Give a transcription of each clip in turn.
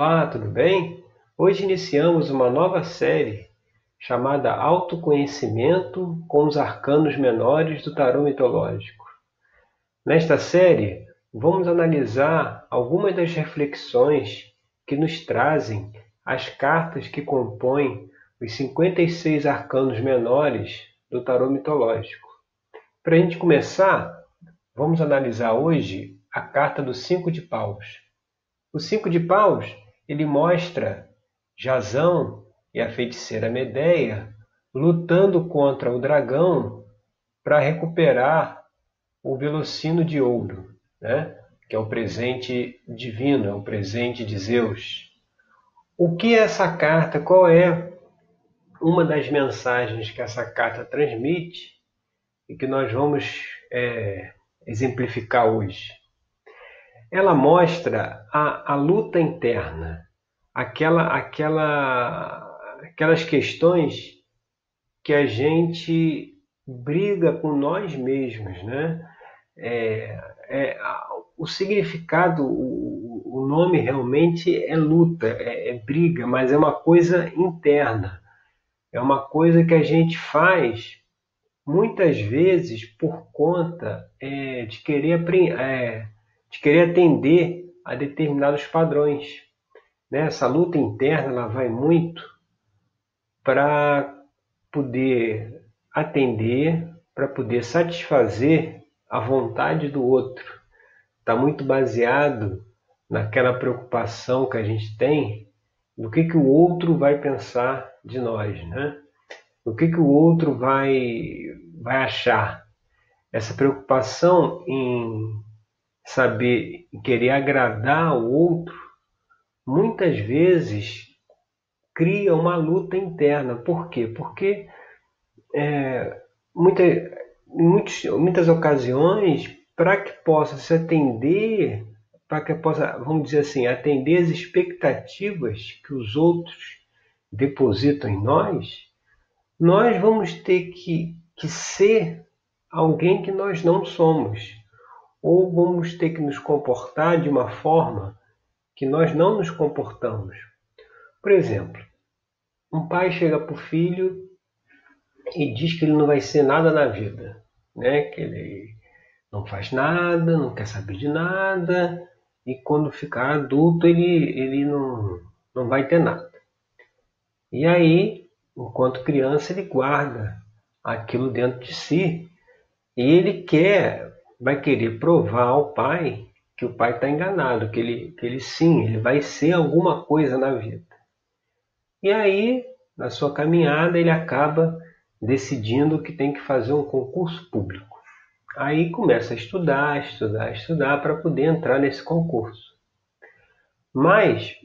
Olá, tudo bem? Hoje iniciamos uma nova série chamada Autoconhecimento com os Arcanos Menores do Tarô Mitológico. Nesta série, vamos analisar algumas das reflexões que nos trazem as cartas que compõem os 56 arcanos menores do tarô mitológico. Para a gente começar, vamos analisar hoje a carta do Cinco de Paus. O Cinco de Paus ele mostra Jazão e a feiticeira Medeia lutando contra o dragão para recuperar o velocino de ouro, né? que é o presente divino, é o presente de Zeus. O que é essa carta? Qual é uma das mensagens que essa carta transmite e que nós vamos é, exemplificar hoje? ela mostra a, a luta interna, aquela, aquela, aquelas questões que a gente briga com nós mesmos, né? É, é, o significado, o, o, nome realmente é luta, é, é briga, mas é uma coisa interna, é uma coisa que a gente faz muitas vezes por conta é, de querer é, de querer atender a determinados padrões. Né? Essa luta interna ela vai muito para poder atender, para poder satisfazer a vontade do outro. Está muito baseado naquela preocupação que a gente tem do que, que o outro vai pensar de nós, né? O que, que o outro vai, vai achar. Essa preocupação em saber querer agradar o outro, muitas vezes cria uma luta interna. Por quê? Porque é, muita, muitos, muitas ocasiões, para que possa se atender, para que possa, vamos dizer assim, atender as expectativas que os outros depositam em nós, nós vamos ter que, que ser alguém que nós não somos ou vamos ter que nos comportar de uma forma que nós não nos comportamos. Por exemplo, um pai chega para o filho e diz que ele não vai ser nada na vida, né? que ele não faz nada, não quer saber de nada, e quando ficar adulto ele, ele não, não vai ter nada. E aí, enquanto criança, ele guarda aquilo dentro de si e ele quer vai querer provar ao pai que o pai está enganado, que ele, que ele sim, ele vai ser alguma coisa na vida. E aí, na sua caminhada, ele acaba decidindo que tem que fazer um concurso público. Aí começa a estudar, estudar, estudar para poder entrar nesse concurso. Mas,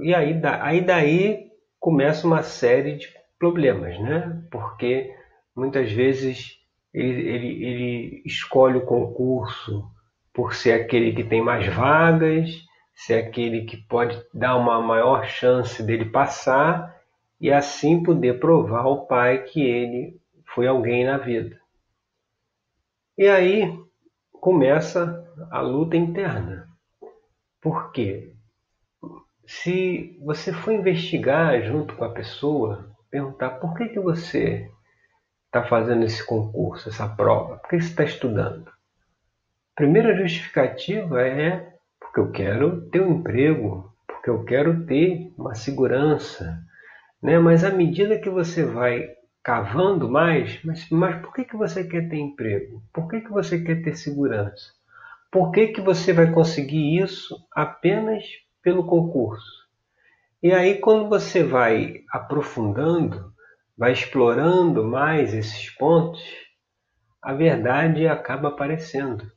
e aí, aí daí começa uma série de problemas, né? Porque muitas vezes ele, ele, ele escolhe o concurso por ser aquele que tem mais vagas, ser aquele que pode dar uma maior chance dele passar e assim poder provar ao pai que ele foi alguém na vida. E aí começa a luta interna. Por quê? Se você for investigar junto com a pessoa, perguntar por que, que você está fazendo esse concurso, essa prova? Por que você está estudando? Primeira justificativa é porque eu quero ter um emprego, porque eu quero ter uma segurança. Né? Mas à medida que você vai cavando mais, mas, mas por que, que você quer ter emprego? Por que, que você quer ter segurança? Por que, que você vai conseguir isso apenas pelo concurso? E aí, quando você vai aprofundando, vai explorando mais esses pontos, a verdade acaba aparecendo.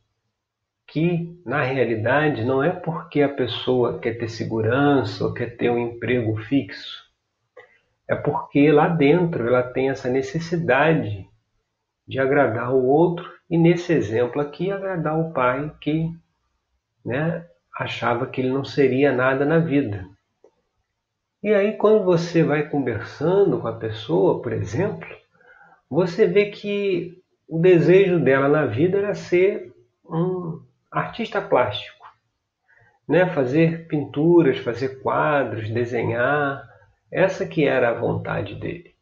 Que, na realidade, não é porque a pessoa quer ter segurança ou quer ter um emprego fixo. É porque lá dentro ela tem essa necessidade de agradar o outro e, nesse exemplo aqui, agradar o pai que né, achava que ele não seria nada na vida. E aí, quando você vai conversando com a pessoa, por exemplo, você vê que o desejo dela na vida era ser um artista plástico. né? fazer pinturas, fazer quadros, desenhar, essa que era a vontade dele.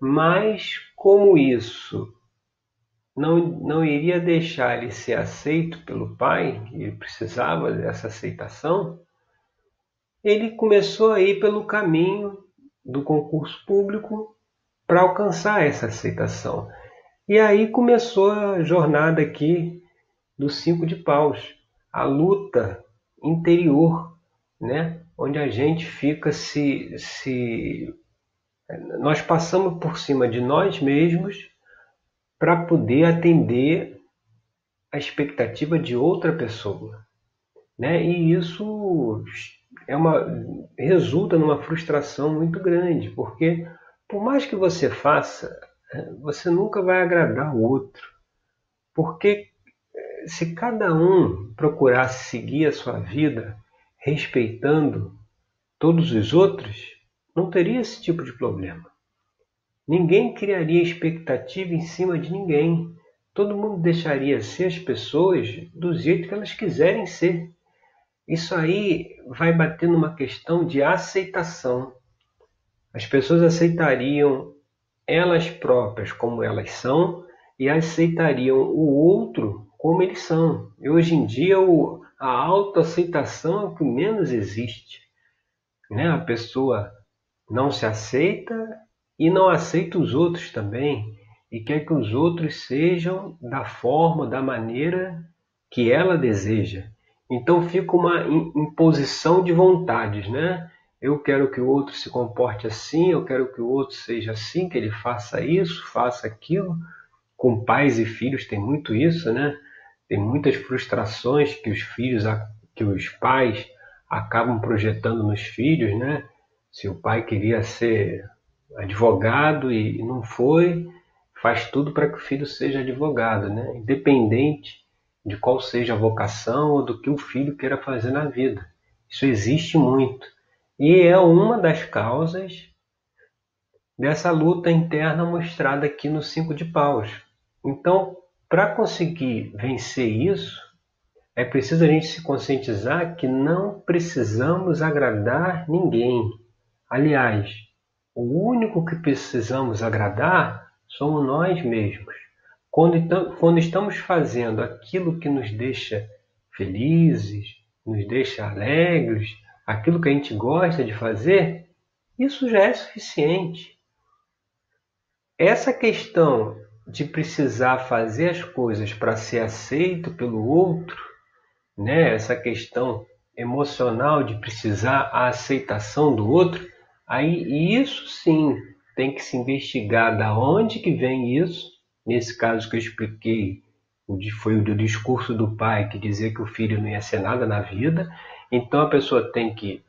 Mas como isso não, não iria deixar ele ser aceito pelo pai, ele precisava dessa aceitação, ele começou a ir pelo caminho do concurso público para alcançar essa aceitação. E aí começou a jornada aqui dos cinco de paus, a luta interior, né? onde a gente fica se, se. Nós passamos por cima de nós mesmos para poder atender a expectativa de outra pessoa. Né? E isso é uma, resulta numa frustração muito grande, porque por mais que você faça, você nunca vai agradar o outro. Porque se cada um procurasse seguir a sua vida respeitando todos os outros, não teria esse tipo de problema. Ninguém criaria expectativa em cima de ninguém. Todo mundo deixaria ser as pessoas do jeito que elas quiserem ser. Isso aí vai bater numa questão de aceitação. As pessoas aceitariam elas próprias como elas são e aceitariam o outro como eles são. E hoje em dia o, a autoaceitação é o que menos existe. Né? A pessoa não se aceita e não aceita os outros também e quer que os outros sejam da forma, da maneira que ela deseja. Então fica uma imposição de vontades, né? Eu quero que o outro se comporte assim, eu quero que o outro seja assim, que ele faça isso, faça aquilo. Com pais e filhos tem muito isso, né? Tem muitas frustrações que os filhos, que os pais acabam projetando nos filhos, né? Se o pai queria ser advogado e não foi, faz tudo para que o filho seja advogado, né? independente de qual seja a vocação ou do que o filho queira fazer na vida. Isso existe muito e é uma das causas dessa luta interna mostrada aqui no Cinco de Paus. Então, para conseguir vencer isso, é preciso a gente se conscientizar que não precisamos agradar ninguém. Aliás, o único que precisamos agradar somos nós mesmos. Quando, quando estamos fazendo aquilo que nos deixa felizes, nos deixa alegres, aquilo que a gente gosta de fazer, isso já é suficiente. Essa questão de precisar fazer as coisas para ser aceito pelo outro, né? essa questão emocional de precisar a aceitação do outro, Aí isso sim tem que se investigar da onde que vem isso. Nesse caso que eu expliquei, foi o do discurso do pai que dizia que o filho não ia ser nada na vida. Então a pessoa tem que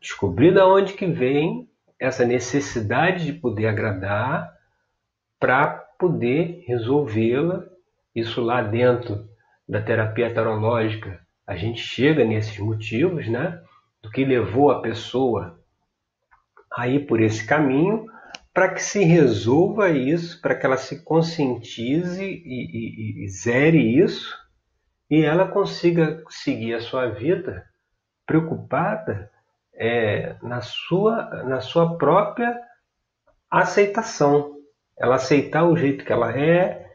descobrir da onde que vem essa necessidade de poder agradar para poder resolvê-la. Isso lá dentro da terapia tarológica, a gente chega nesses motivos, né? Do que levou a pessoa a ir por esse caminho para que se resolva isso, para que ela se conscientize e, e, e zere isso e ela consiga seguir a sua vida preocupada é, na, sua, na sua própria aceitação. Ela aceitar o jeito que ela é,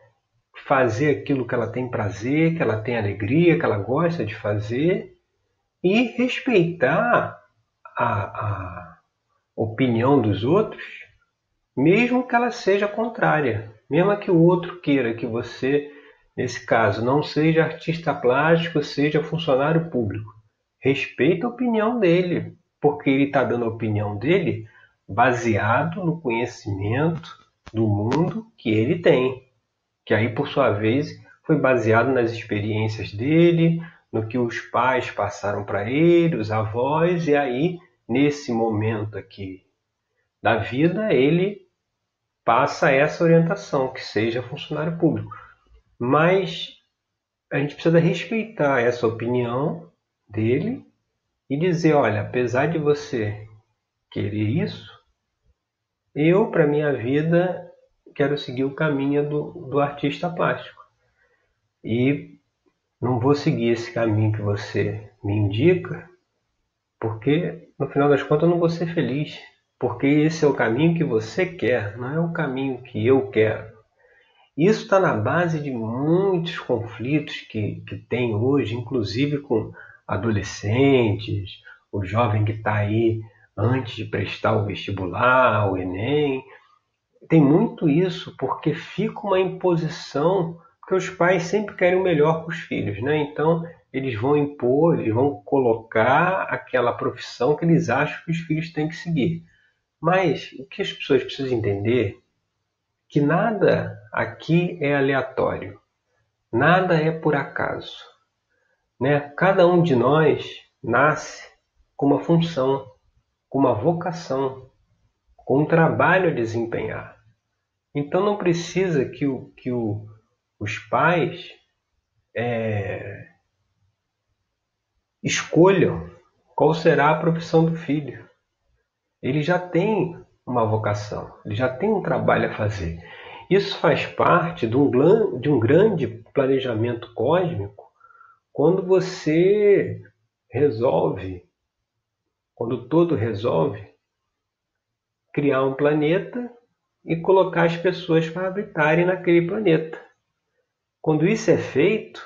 fazer aquilo que ela tem prazer, que ela tem alegria, que ela gosta de fazer e respeitar a, a opinião dos outros, mesmo que ela seja contrária, mesmo que o outro queira que você, nesse caso, não seja artista plástico, seja funcionário público. Respeita a opinião dele, porque ele está dando a opinião dele baseado no conhecimento do mundo que ele tem, que aí, por sua vez, foi baseado nas experiências dele, no que os pais passaram para ele, os avós, e aí nesse momento aqui da vida, ele passa essa orientação, que seja funcionário público. Mas a gente precisa respeitar essa opinião dele e dizer, olha, apesar de você querer isso, eu, para minha vida, quero seguir o caminho do, do artista plástico. E não vou seguir esse caminho que você me indica, porque no final das contas eu não vou ser feliz, porque esse é o caminho que você quer, não é o caminho que eu quero. Isso está na base de muitos conflitos que, que tem hoje, inclusive com adolescentes, o jovem que está aí antes de prestar o vestibular, o Enem. Tem muito isso, porque fica uma imposição, porque os pais sempre querem o melhor para os filhos, né? Então, eles vão impor, eles vão colocar aquela profissão que eles acham que os filhos têm que seguir. Mas o que as pessoas precisam entender que nada aqui é aleatório, nada é por acaso. Né? Cada um de nós nasce com uma função, com uma vocação, com um trabalho a desempenhar. Então não precisa que, o, que o, os pais é, escolham qual será a profissão do filho. Ele já tem uma vocação, ele já tem um trabalho a fazer. Isso faz parte de um, de um grande planejamento cósmico quando você resolve, quando todo resolve, criar um planeta e colocar as pessoas para habitarem naquele planeta. Quando isso é feito,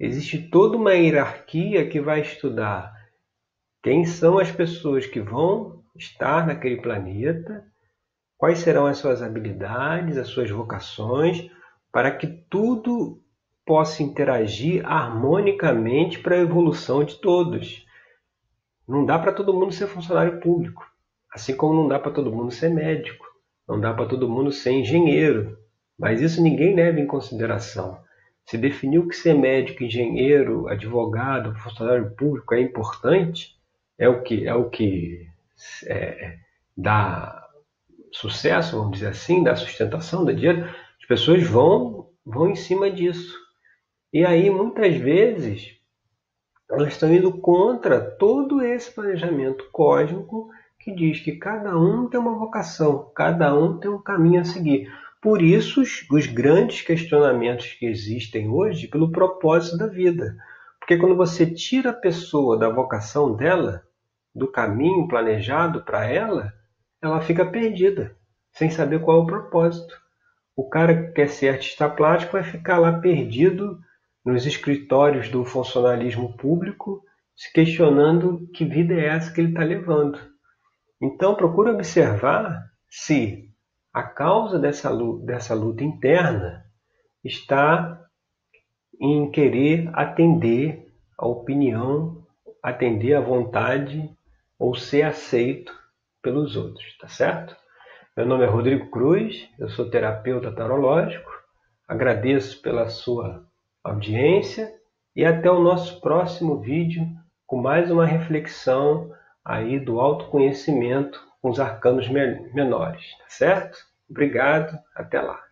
existe toda uma hierarquia que vai estudar quem são as pessoas que vão estar naquele planeta, quais serão as suas habilidades, as suas vocações, para que tudo possa interagir harmonicamente para a evolução de todos. Não dá para todo mundo ser funcionário público, assim como não dá para todo mundo ser médico, não dá para todo mundo ser engenheiro, mas isso ninguém leva em consideração. Se definiu que ser médico, engenheiro, advogado, funcionário público é importante, é o que é o que é, dá sucesso, vamos dizer assim, dá sustentação, dá dinheiro, as pessoas vão vão em cima disso. E aí, muitas vezes, elas estão indo contra todo esse planejamento cósmico que diz que cada um tem uma vocação, cada um tem um caminho a seguir. Por isso, os, os grandes questionamentos que existem hoje pelo propósito da vida. Porque quando você tira a pessoa da vocação dela, do caminho planejado para ela, ela fica perdida, sem saber qual é o propósito. O cara que quer ser artista plástico vai ficar lá perdido nos escritórios do funcionalismo público, se questionando que vida é essa que ele está levando. Então, procure observar se a causa dessa luta, dessa luta interna está em querer atender a opinião, atender a vontade ou ser aceito pelos outros, tá certo? Meu nome é Rodrigo Cruz, eu sou terapeuta tarológico. Agradeço pela sua audiência e até o nosso próximo vídeo com mais uma reflexão aí do autoconhecimento com os arcanos menores, tá certo? Obrigado, até lá.